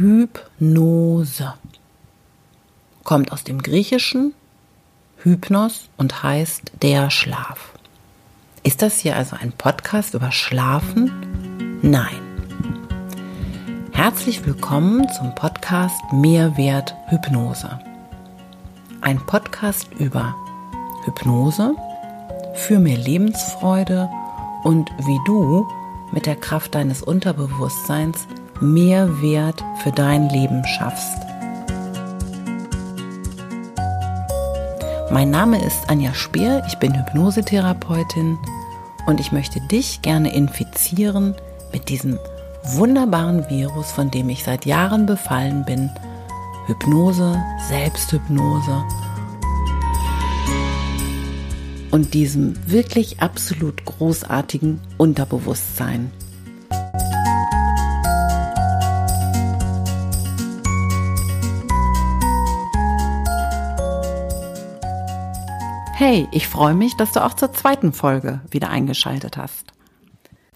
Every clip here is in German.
Hypnose. Kommt aus dem Griechischen Hypnos und heißt der Schlaf. Ist das hier also ein Podcast über Schlafen? Nein. Herzlich willkommen zum Podcast Mehrwert Hypnose. Ein Podcast über Hypnose für mehr Lebensfreude und wie du mit der Kraft deines Unterbewusstseins mehr Wert für dein Leben schaffst. Mein Name ist Anja Speer, ich bin Hypnosetherapeutin und ich möchte dich gerne infizieren mit diesem wunderbaren Virus, von dem ich seit Jahren befallen bin. Hypnose, Selbsthypnose und diesem wirklich absolut großartigen Unterbewusstsein. Hey, ich freue mich, dass du auch zur zweiten Folge wieder eingeschaltet hast.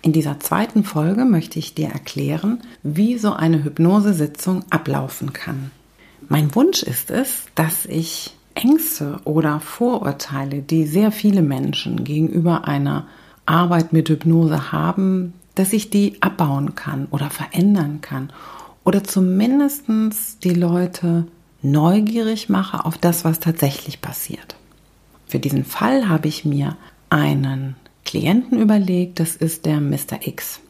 In dieser zweiten Folge möchte ich dir erklären, wie so eine Hypnosesitzung ablaufen kann. Mein Wunsch ist es, dass ich Ängste oder Vorurteile, die sehr viele Menschen gegenüber einer Arbeit mit Hypnose haben, dass ich die abbauen kann oder verändern kann oder zumindest die Leute neugierig mache auf das, was tatsächlich passiert. Für diesen Fall habe ich mir einen Klienten überlegt, das ist der Mr. X.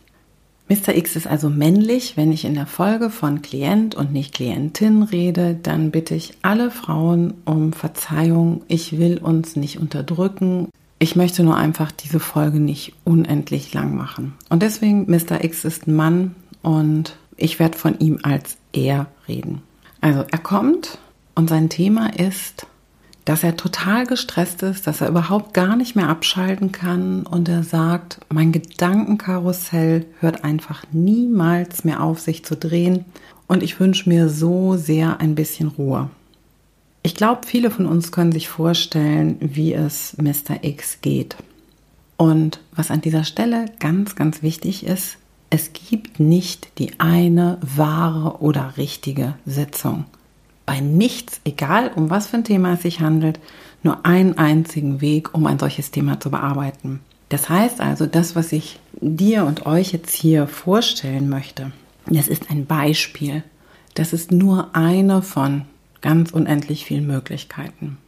Mr. X ist also männlich. Wenn ich in der Folge von Klient und nicht Klientin rede, dann bitte ich alle Frauen um Verzeihung. Ich will uns nicht unterdrücken. Ich möchte nur einfach diese Folge nicht unendlich lang machen. Und deswegen, Mr. X ist ein Mann und ich werde von ihm als er reden. Also er kommt und sein Thema ist dass er total gestresst ist, dass er überhaupt gar nicht mehr abschalten kann und er sagt, mein Gedankenkarussell hört einfach niemals mehr auf, sich zu drehen und ich wünsche mir so sehr ein bisschen Ruhe. Ich glaube, viele von uns können sich vorstellen, wie es Mr. X geht. Und was an dieser Stelle ganz, ganz wichtig ist, es gibt nicht die eine wahre oder richtige Sitzung bei nichts, egal um was für ein Thema es sich handelt, nur einen einzigen Weg, um ein solches Thema zu bearbeiten. Das heißt also, das, was ich dir und euch jetzt hier vorstellen möchte, das ist ein Beispiel. Das ist nur eine von ganz unendlich vielen Möglichkeiten.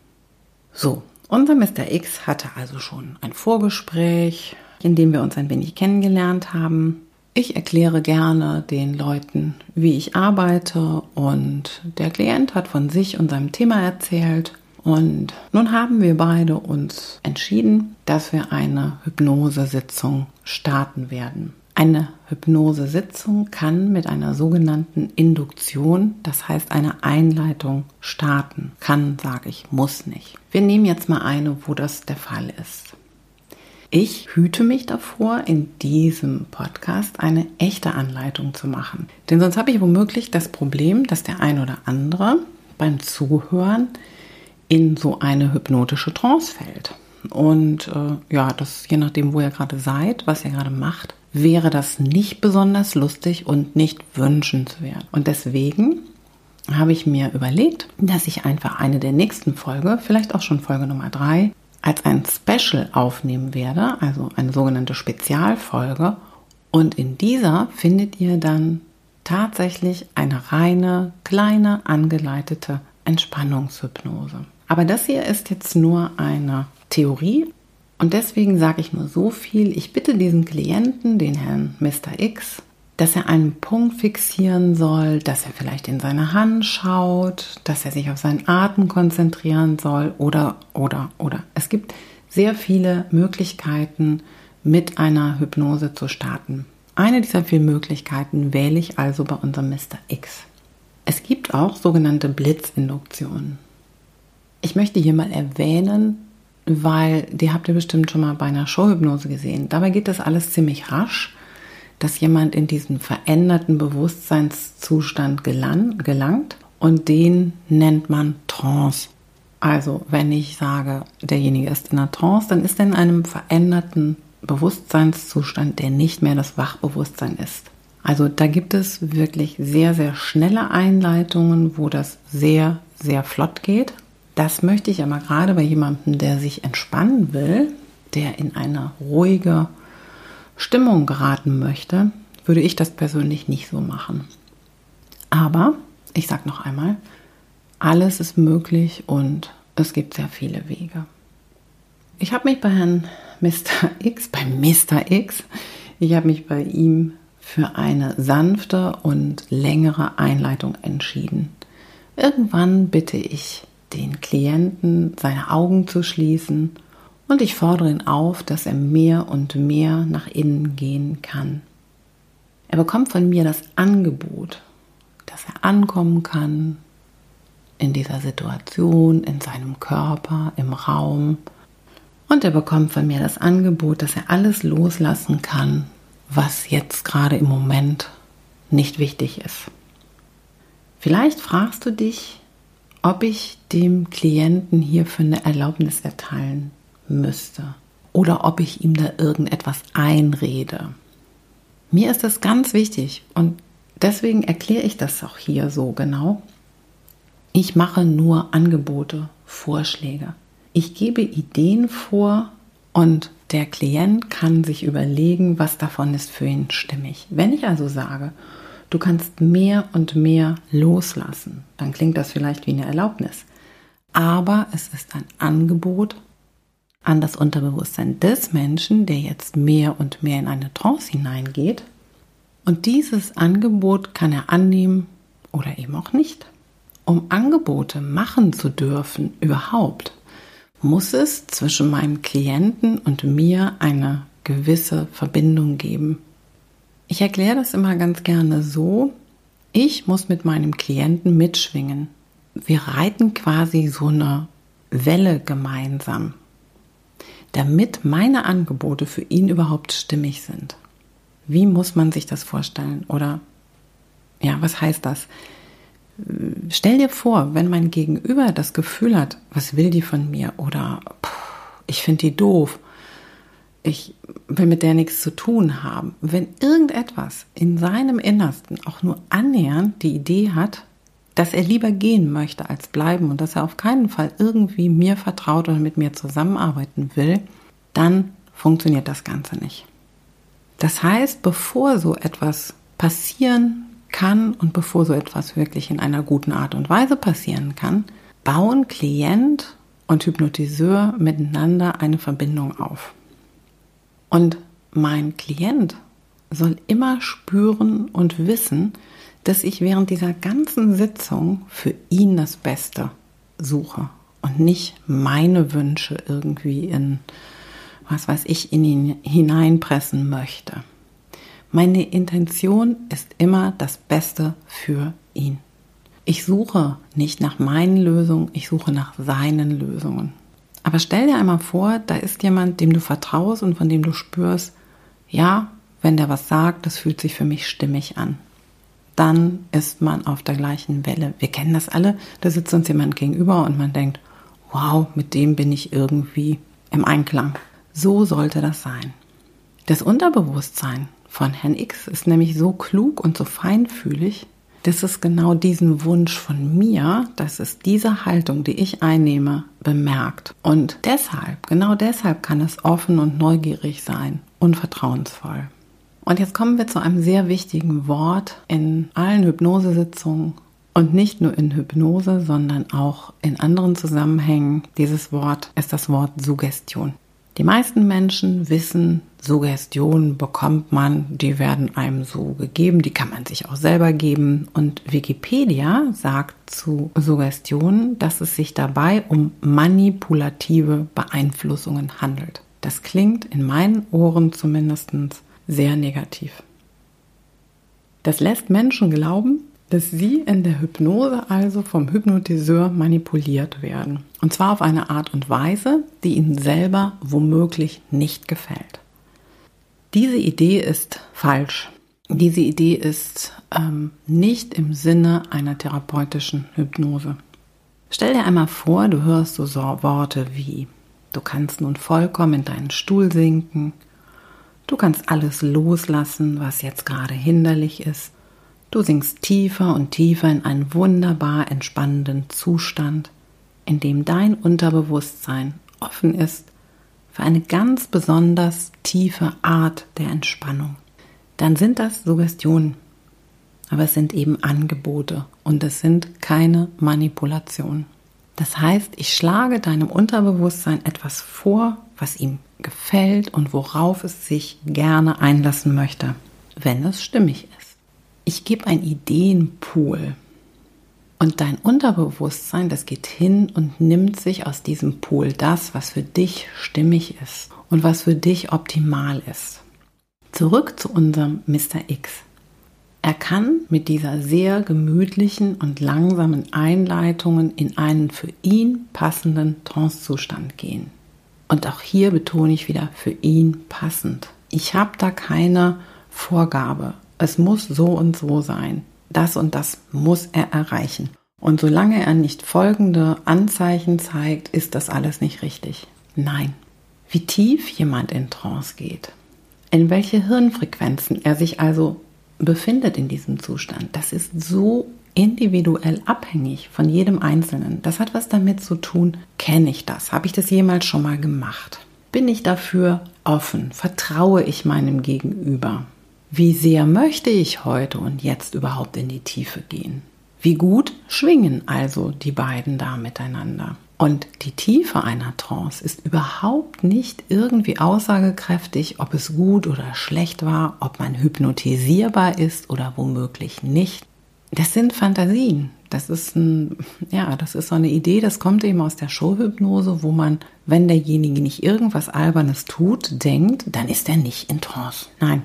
So, unser Mr. X hatte also schon ein Vorgespräch, in dem wir uns ein wenig kennengelernt haben. Ich erkläre gerne den Leuten, wie ich arbeite und der Klient hat von sich und seinem Thema erzählt. Und nun haben wir beide uns entschieden, dass wir eine Hypnosesitzung starten werden. Eine Hypnosesitzung kann mit einer sogenannten Induktion, das heißt eine Einleitung, starten. Kann, sage ich, muss nicht. Wir nehmen jetzt mal eine, wo das der Fall ist. Ich hüte mich davor, in diesem Podcast eine echte Anleitung zu machen. Denn sonst habe ich womöglich das Problem, dass der ein oder andere beim Zuhören in so eine hypnotische Trance fällt. Und äh, ja, das je nachdem, wo ihr gerade seid, was ihr gerade macht, wäre das nicht besonders lustig und nicht wünschenswert. Und deswegen habe ich mir überlegt, dass ich einfach eine der nächsten Folge, vielleicht auch schon Folge Nummer drei, als ein Special aufnehmen werde, also eine sogenannte Spezialfolge. Und in dieser findet ihr dann tatsächlich eine reine, kleine, angeleitete Entspannungshypnose. Aber das hier ist jetzt nur eine Theorie und deswegen sage ich nur so viel. Ich bitte diesen Klienten, den Herrn Mr. X, dass er einen Punkt fixieren soll, dass er vielleicht in seine Hand schaut, dass er sich auf seinen Atem konzentrieren soll oder, oder, oder. Es gibt sehr viele Möglichkeiten, mit einer Hypnose zu starten. Eine dieser vielen Möglichkeiten wähle ich also bei unserem Mr. X. Es gibt auch sogenannte Blitzinduktionen. Ich möchte hier mal erwähnen, weil die habt ihr bestimmt schon mal bei einer Showhypnose gesehen. Dabei geht das alles ziemlich rasch dass jemand in diesen veränderten Bewusstseinszustand gelangt und den nennt man Trance. Also wenn ich sage, derjenige ist in einer Trance, dann ist er in einem veränderten Bewusstseinszustand, der nicht mehr das Wachbewusstsein ist. Also da gibt es wirklich sehr, sehr schnelle Einleitungen, wo das sehr, sehr flott geht. Das möchte ich aber gerade bei jemandem, der sich entspannen will, der in eine ruhige Stimmung geraten möchte, würde ich das persönlich nicht so machen. Aber ich sage noch einmal, alles ist möglich und es gibt sehr viele Wege. Ich habe mich bei Herrn Mr. X, bei Mr. X, ich habe mich bei ihm für eine sanfte und längere Einleitung entschieden. Irgendwann bitte ich den Klienten, seine Augen zu schließen und ich fordere ihn auf, dass er mehr und mehr nach innen gehen kann. Er bekommt von mir das Angebot, dass er ankommen kann in dieser Situation, in seinem Körper, im Raum. Und er bekommt von mir das Angebot, dass er alles loslassen kann, was jetzt gerade im Moment nicht wichtig ist. Vielleicht fragst du dich, ob ich dem Klienten hierfür eine Erlaubnis erteilen müsste oder ob ich ihm da irgendetwas einrede. Mir ist das ganz wichtig und deswegen erkläre ich das auch hier so genau. Ich mache nur Angebote, Vorschläge. Ich gebe Ideen vor und der Klient kann sich überlegen, was davon ist für ihn stimmig. Wenn ich also sage, du kannst mehr und mehr loslassen, dann klingt das vielleicht wie eine Erlaubnis. Aber es ist ein Angebot an das Unterbewusstsein des Menschen, der jetzt mehr und mehr in eine Trance hineingeht. Und dieses Angebot kann er annehmen oder eben auch nicht. Um Angebote machen zu dürfen überhaupt, muss es zwischen meinem Klienten und mir eine gewisse Verbindung geben. Ich erkläre das immer ganz gerne so, ich muss mit meinem Klienten mitschwingen. Wir reiten quasi so eine Welle gemeinsam damit meine Angebote für ihn überhaupt stimmig sind. Wie muss man sich das vorstellen? Oder ja, was heißt das? Stell dir vor, wenn mein Gegenüber das Gefühl hat, was will die von mir? Oder ich finde die doof. Ich will mit der nichts zu tun haben. Wenn irgendetwas in seinem Innersten auch nur annähernd die Idee hat, dass er lieber gehen möchte als bleiben und dass er auf keinen Fall irgendwie mir vertraut oder mit mir zusammenarbeiten will, dann funktioniert das Ganze nicht. Das heißt, bevor so etwas passieren kann und bevor so etwas wirklich in einer guten Art und Weise passieren kann, bauen Klient und Hypnotiseur miteinander eine Verbindung auf. Und mein Klient soll immer spüren und wissen, dass ich während dieser ganzen Sitzung für ihn das Beste suche und nicht meine Wünsche irgendwie in, was weiß ich, in ihn hineinpressen möchte. Meine Intention ist immer das Beste für ihn. Ich suche nicht nach meinen Lösungen, ich suche nach seinen Lösungen. Aber stell dir einmal vor, da ist jemand, dem du vertraust und von dem du spürst, ja, wenn der was sagt, das fühlt sich für mich stimmig an dann ist man auf der gleichen Welle. Wir kennen das alle, da sitzt uns jemand gegenüber und man denkt, wow, mit dem bin ich irgendwie im Einklang. So sollte das sein. Das Unterbewusstsein von Herrn X ist nämlich so klug und so feinfühlig, dass es genau diesen Wunsch von mir, dass es diese Haltung, die ich einnehme, bemerkt. Und deshalb, genau deshalb kann es offen und neugierig sein und vertrauensvoll. Und jetzt kommen wir zu einem sehr wichtigen Wort in allen Hypnosesitzungen und nicht nur in Hypnose, sondern auch in anderen Zusammenhängen. Dieses Wort ist das Wort Suggestion. Die meisten Menschen wissen, Suggestionen bekommt man, die werden einem so gegeben, die kann man sich auch selber geben. Und Wikipedia sagt zu Suggestionen, dass es sich dabei um manipulative Beeinflussungen handelt. Das klingt in meinen Ohren zumindest sehr negativ. Das lässt Menschen glauben, dass sie in der Hypnose also vom Hypnotiseur manipuliert werden. Und zwar auf eine Art und Weise, die ihnen selber womöglich nicht gefällt. Diese Idee ist falsch. Diese Idee ist ähm, nicht im Sinne einer therapeutischen Hypnose. Stell dir einmal vor, du hörst so Worte wie, du kannst nun vollkommen in deinen Stuhl sinken, Du kannst alles loslassen, was jetzt gerade hinderlich ist. Du sinkst tiefer und tiefer in einen wunderbar entspannenden Zustand, in dem dein Unterbewusstsein offen ist für eine ganz besonders tiefe Art der Entspannung. Dann sind das Suggestionen, aber es sind eben Angebote und es sind keine Manipulationen. Das heißt, ich schlage deinem Unterbewusstsein etwas vor, was ihm gefällt und worauf es sich gerne einlassen möchte, wenn es stimmig ist. Ich gebe ein Ideenpool und dein Unterbewusstsein, das geht hin und nimmt sich aus diesem Pool das, was für dich stimmig ist und was für dich optimal ist. Zurück zu unserem Mr. X. Er kann mit dieser sehr gemütlichen und langsamen Einleitungen in einen für ihn passenden Trancezustand gehen. Und auch hier betone ich wieder für ihn passend. Ich habe da keine Vorgabe. Es muss so und so sein. Das und das muss er erreichen. Und solange er nicht folgende Anzeichen zeigt, ist das alles nicht richtig. Nein. Wie tief jemand in Trance geht, in welche Hirnfrequenzen er sich also befindet in diesem Zustand, das ist so individuell abhängig von jedem Einzelnen. Das hat was damit zu tun, kenne ich das? Habe ich das jemals schon mal gemacht? Bin ich dafür offen? Vertraue ich meinem Gegenüber? Wie sehr möchte ich heute und jetzt überhaupt in die Tiefe gehen? Wie gut schwingen also die beiden da miteinander? Und die Tiefe einer Trance ist überhaupt nicht irgendwie aussagekräftig, ob es gut oder schlecht war, ob man hypnotisierbar ist oder womöglich nicht. Das sind Fantasien. Das ist ein, ja, das ist so eine Idee, das kommt eben aus der Showhypnose, wo man, wenn derjenige nicht irgendwas Albernes tut, denkt, dann ist er nicht in Trance. Nein,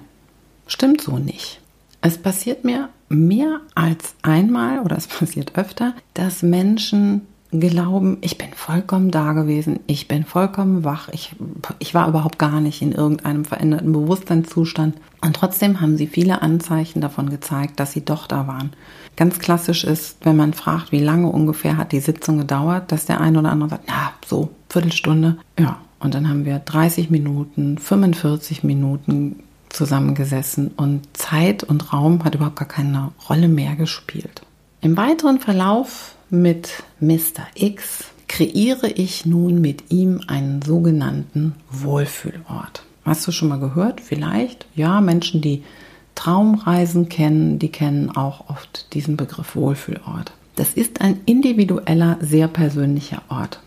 stimmt so nicht. Es passiert mir mehr als einmal oder es passiert öfter, dass Menschen glauben, ich bin vollkommen da gewesen, ich bin vollkommen wach, ich, ich war überhaupt gar nicht in irgendeinem veränderten Bewusstseinszustand. Und trotzdem haben sie viele Anzeichen davon gezeigt, dass sie doch da waren. Ganz klassisch ist, wenn man fragt, wie lange ungefähr hat die Sitzung gedauert, dass der eine oder andere sagt, na, so, Viertelstunde. Ja, und dann haben wir 30 Minuten, 45 Minuten zusammengesessen und Zeit und Raum hat überhaupt gar keine Rolle mehr gespielt. Im weiteren Verlauf mit Mr. X kreiere ich nun mit ihm einen sogenannten Wohlfühlort. Hast du schon mal gehört? Vielleicht? Ja, Menschen, die Traumreisen kennen, die kennen auch oft diesen Begriff Wohlfühlort. Das ist ein individueller, sehr persönlicher Ort.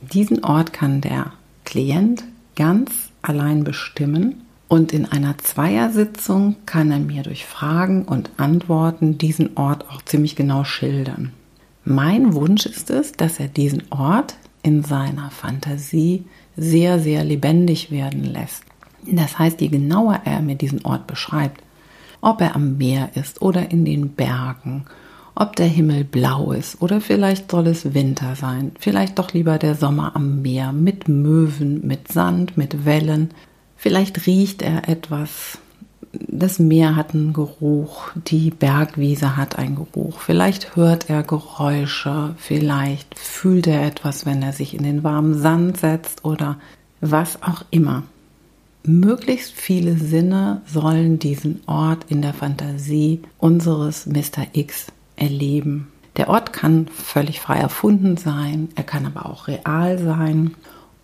Diesen Ort kann der Klient ganz allein bestimmen und in einer Zweiersitzung kann er mir durch Fragen und Antworten diesen Ort auch ziemlich genau schildern. Mein Wunsch ist es, dass er diesen Ort in seiner Fantasie sehr, sehr lebendig werden lässt. Das heißt, je genauer er mir diesen Ort beschreibt, ob er am Meer ist oder in den Bergen, ob der Himmel blau ist oder vielleicht soll es Winter sein, vielleicht doch lieber der Sommer am Meer mit Möwen, mit Sand, mit Wellen, vielleicht riecht er etwas das Meer hat einen Geruch, die Bergwiese hat einen Geruch, vielleicht hört er Geräusche, vielleicht fühlt er etwas, wenn er sich in den warmen Sand setzt oder was auch immer. Möglichst viele Sinne sollen diesen Ort in der Fantasie unseres Mr. X erleben. Der Ort kann völlig frei erfunden sein, er kann aber auch real sein.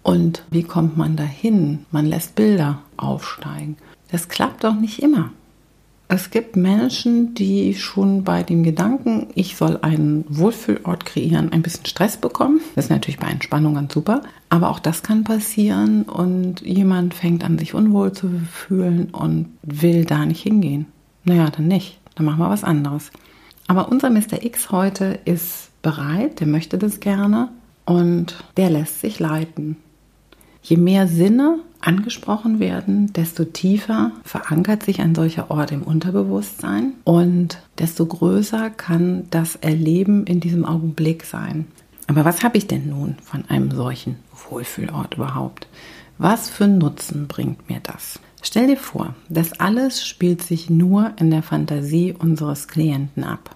Und wie kommt man dahin? Man lässt Bilder aufsteigen. Das klappt doch nicht immer. Es gibt Menschen, die schon bei dem Gedanken, ich soll einen Wohlfühlort kreieren, ein bisschen Stress bekommen. Das ist natürlich bei Entspannung ganz super. Aber auch das kann passieren und jemand fängt an, sich unwohl zu fühlen und will da nicht hingehen. Naja, dann nicht. Dann machen wir was anderes. Aber unser Mr. X heute ist bereit, der möchte das gerne und der lässt sich leiten. Je mehr Sinne angesprochen werden, desto tiefer verankert sich ein solcher Ort im Unterbewusstsein und desto größer kann das Erleben in diesem Augenblick sein. Aber was habe ich denn nun von einem solchen Wohlfühlort überhaupt? Was für Nutzen bringt mir das? Stell dir vor, das alles spielt sich nur in der Fantasie unseres Klienten ab.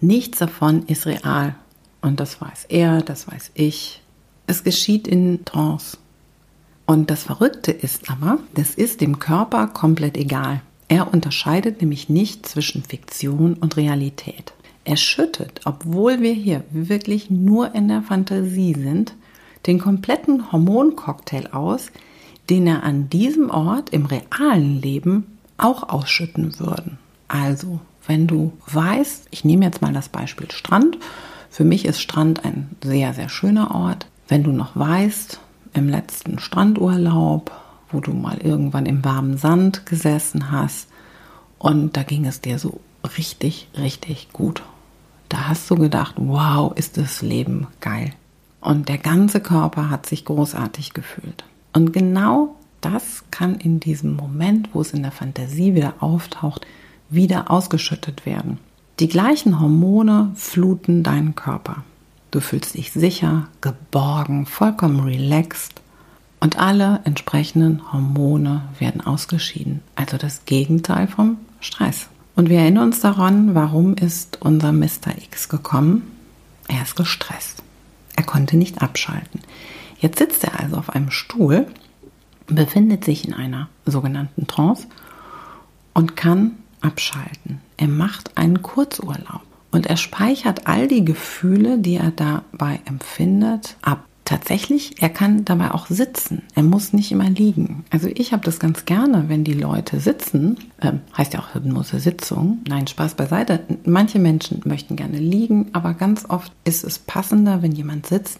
Nichts davon ist real. Und das weiß er, das weiß ich. Es geschieht in Trance. Und das Verrückte ist aber, das ist dem Körper komplett egal. Er unterscheidet nämlich nicht zwischen Fiktion und Realität. Er schüttet, obwohl wir hier wirklich nur in der Fantasie sind, den kompletten Hormoncocktail aus, den er an diesem Ort im realen Leben auch ausschütten würden. Also, wenn du weißt, ich nehme jetzt mal das Beispiel Strand, für mich ist Strand ein sehr, sehr schöner Ort. Wenn du noch weißt, im letzten Strandurlaub, wo du mal irgendwann im warmen Sand gesessen hast und da ging es dir so richtig, richtig gut. Da hast du gedacht, wow, ist das Leben geil. Und der ganze Körper hat sich großartig gefühlt. Und genau das kann in diesem Moment, wo es in der Fantasie wieder auftaucht, wieder ausgeschüttet werden. Die gleichen Hormone fluten deinen Körper. Du fühlst dich sicher, geborgen, vollkommen relaxed und alle entsprechenden Hormone werden ausgeschieden. Also das Gegenteil vom Stress. Und wir erinnern uns daran, warum ist unser Mr. X gekommen? Er ist gestresst. Er konnte nicht abschalten. Jetzt sitzt er also auf einem Stuhl, befindet sich in einer sogenannten Trance und kann abschalten. Er macht einen Kurzurlaub und er speichert all die Gefühle, die er dabei empfindet, ab. Tatsächlich, er kann dabei auch sitzen. Er muss nicht immer liegen. Also ich habe das ganz gerne, wenn die Leute sitzen. Ähm, heißt ja auch Hypnose Sitzung. Nein, Spaß beiseite. Manche Menschen möchten gerne liegen, aber ganz oft ist es passender, wenn jemand sitzt,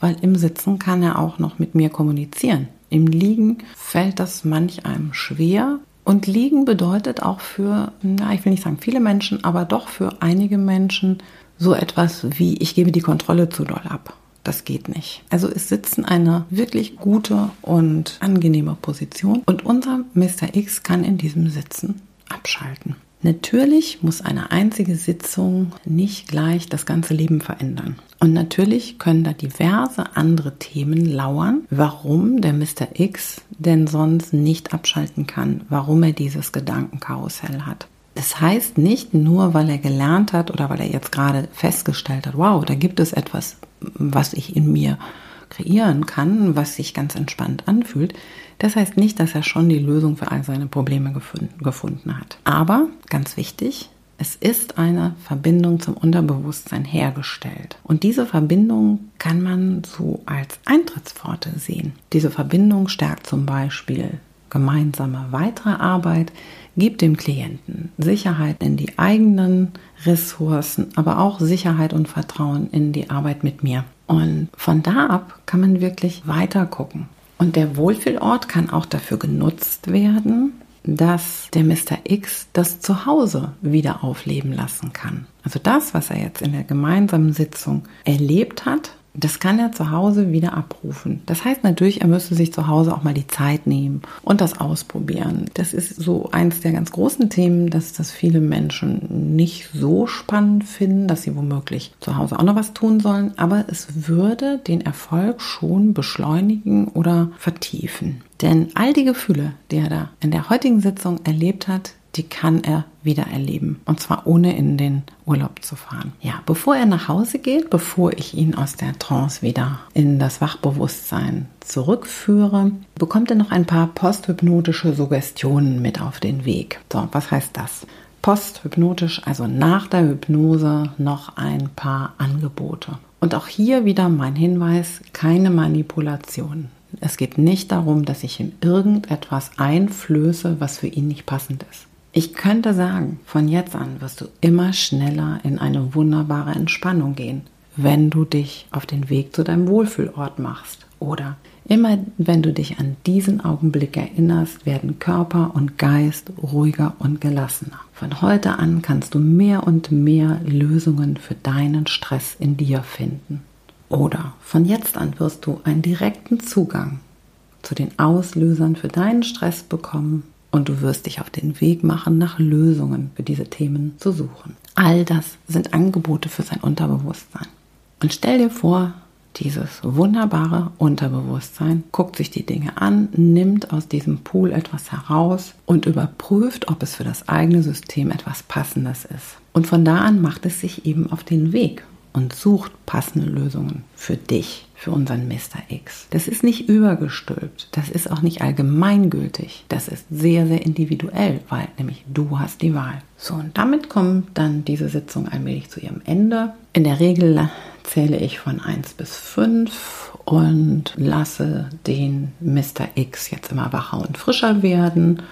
weil im Sitzen kann er auch noch mit mir kommunizieren. Im Liegen fällt das manch einem schwer und liegen bedeutet auch für, na, ich will nicht sagen viele Menschen, aber doch für einige Menschen so etwas wie, ich gebe die Kontrolle zu doll ab. Das geht nicht. Also ist Sitzen eine wirklich gute und angenehme Position und unser Mr. X kann in diesem Sitzen abschalten. Natürlich muss eine einzige Sitzung nicht gleich das ganze Leben verändern. Und natürlich können da diverse andere Themen lauern, warum der Mr. X denn sonst nicht abschalten kann, warum er dieses Gedankenkarussell hat. Es heißt nicht nur, weil er gelernt hat oder weil er jetzt gerade festgestellt hat, wow, da gibt es etwas, was ich in mir kreieren kann, was sich ganz entspannt anfühlt, das heißt nicht, dass er schon die Lösung für all seine Probleme gefunden, gefunden hat. Aber, ganz wichtig, es ist eine Verbindung zum Unterbewusstsein hergestellt. Und diese Verbindung kann man so als Eintrittspforte sehen. Diese Verbindung stärkt zum Beispiel gemeinsame weitere Arbeit, gibt dem Klienten Sicherheit in die eigenen Ressourcen, aber auch Sicherheit und Vertrauen in die Arbeit mit mir. Und von da ab kann man wirklich weiter gucken. Und der Wohlfühlort kann auch dafür genutzt werden, dass der Mr. X das Zuhause wieder aufleben lassen kann. Also das, was er jetzt in der gemeinsamen Sitzung erlebt hat, das kann er zu Hause wieder abrufen. Das heißt natürlich, er müsste sich zu Hause auch mal die Zeit nehmen und das ausprobieren. Das ist so eins der ganz großen Themen, dass das viele Menschen nicht so spannend finden, dass sie womöglich zu Hause auch noch was tun sollen. Aber es würde den Erfolg schon beschleunigen oder vertiefen. Denn all die Gefühle, die er da in der heutigen Sitzung erlebt hat, die kann er wieder erleben. Und zwar ohne in den Urlaub zu fahren. Ja, bevor er nach Hause geht, bevor ich ihn aus der Trance wieder in das Wachbewusstsein zurückführe, bekommt er noch ein paar posthypnotische Suggestionen mit auf den Weg. So, was heißt das? Posthypnotisch, also nach der Hypnose, noch ein paar Angebote. Und auch hier wieder mein Hinweis, keine Manipulation. Es geht nicht darum, dass ich ihm irgendetwas einflöße, was für ihn nicht passend ist. Ich könnte sagen, von jetzt an wirst du immer schneller in eine wunderbare Entspannung gehen, wenn du dich auf den Weg zu deinem Wohlfühlort machst. Oder immer wenn du dich an diesen Augenblick erinnerst, werden Körper und Geist ruhiger und gelassener. Von heute an kannst du mehr und mehr Lösungen für deinen Stress in dir finden. Oder von jetzt an wirst du einen direkten Zugang zu den Auslösern für deinen Stress bekommen und du wirst dich auf den Weg machen, nach Lösungen für diese Themen zu suchen. All das sind Angebote für sein Unterbewusstsein. Und stell dir vor, dieses wunderbare Unterbewusstsein guckt sich die Dinge an, nimmt aus diesem Pool etwas heraus und überprüft, ob es für das eigene System etwas Passendes ist. Und von da an macht es sich eben auf den Weg. Und sucht passende Lösungen für dich, für unseren Mr. X. Das ist nicht übergestülpt, das ist auch nicht allgemeingültig, das ist sehr, sehr individuell, weil nämlich du hast die Wahl. So, und damit kommt dann diese Sitzung allmählich zu ihrem Ende. In der Regel zähle ich von 1 bis 5 und lasse den Mr. X jetzt immer wacher und frischer werden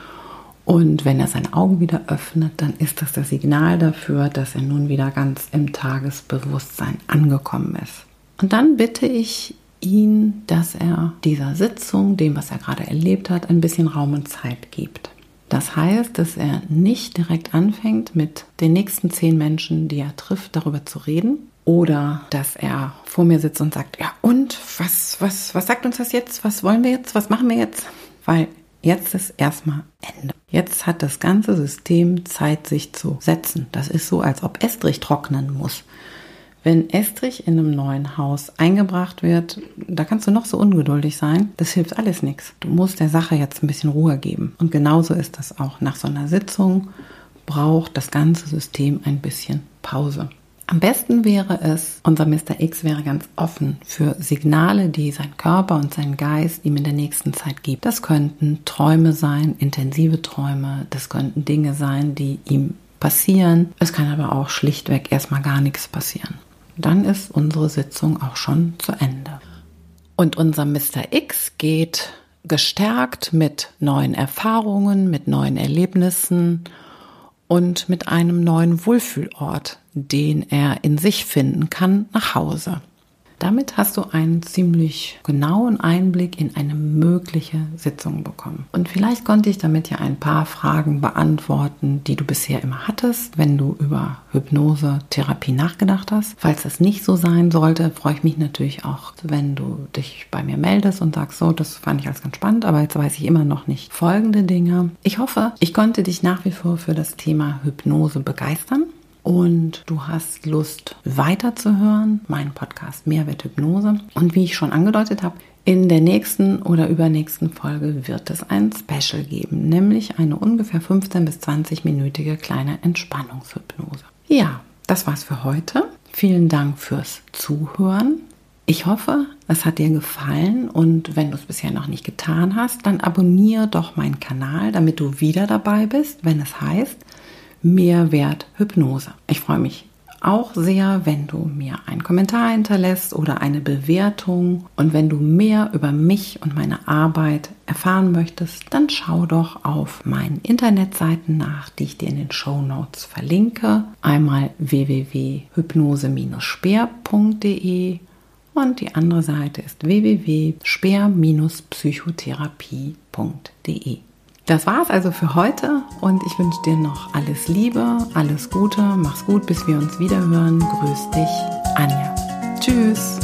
und wenn er seine Augen wieder öffnet, dann ist das das Signal dafür, dass er nun wieder ganz im Tagesbewusstsein angekommen ist. Und dann bitte ich ihn, dass er dieser Sitzung, dem, was er gerade erlebt hat, ein bisschen Raum und Zeit gibt. Das heißt, dass er nicht direkt anfängt, mit den nächsten zehn Menschen, die er trifft, darüber zu reden. Oder dass er vor mir sitzt und sagt, ja, und was, was, was sagt uns das jetzt? Was wollen wir jetzt? Was machen wir jetzt? Weil jetzt ist erstmal Ende. Jetzt hat das ganze System Zeit, sich zu setzen. Das ist so, als ob Estrich trocknen muss. Wenn Estrich in einem neuen Haus eingebracht wird, da kannst du noch so ungeduldig sein, das hilft alles nichts. Du musst der Sache jetzt ein bisschen Ruhe geben. Und genauso ist das auch. Nach so einer Sitzung braucht das ganze System ein bisschen Pause. Am besten wäre es, unser Mr. X wäre ganz offen für Signale, die sein Körper und sein Geist ihm in der nächsten Zeit gibt. Das könnten Träume sein, intensive Träume, das könnten Dinge sein, die ihm passieren. Es kann aber auch schlichtweg erstmal gar nichts passieren. Dann ist unsere Sitzung auch schon zu Ende. Und unser Mr. X geht gestärkt mit neuen Erfahrungen, mit neuen Erlebnissen und mit einem neuen Wohlfühlort, den er in sich finden kann, nach Hause. Damit hast du einen ziemlich genauen Einblick in eine mögliche Sitzung bekommen. Und vielleicht konnte ich damit ja ein paar Fragen beantworten, die du bisher immer hattest, wenn du über Hypnose-Therapie nachgedacht hast. Falls das nicht so sein sollte, freue ich mich natürlich auch, wenn du dich bei mir meldest und sagst, so, das fand ich als ganz spannend, aber jetzt weiß ich immer noch nicht folgende Dinge. Ich hoffe, ich konnte dich nach wie vor für das Thema Hypnose begeistern und du hast Lust weiterzuhören, meinen Podcast Mehrwert Hypnose. Und wie ich schon angedeutet habe, in der nächsten oder übernächsten Folge wird es ein Special geben, nämlich eine ungefähr 15 bis 20 minütige kleine Entspannungshypnose. Ja, das war's für heute. Vielen Dank fürs Zuhören. Ich hoffe, es hat dir gefallen und wenn du es bisher noch nicht getan hast, dann abonniere doch meinen Kanal, damit du wieder dabei bist, wenn es heißt Mehrwert Hypnose. Ich freue mich auch sehr, wenn du mir einen Kommentar hinterlässt oder eine Bewertung. Und wenn du mehr über mich und meine Arbeit erfahren möchtest, dann schau doch auf meinen Internetseiten nach, die ich dir in den Show Notes verlinke. Einmal www.hypnose-speer.de und die andere Seite ist www.speer-psychotherapie.de. Das war's also für heute und ich wünsche dir noch alles Liebe, alles Gute, mach's gut, bis wir uns wieder hören. Grüß dich, Anja. Tschüss.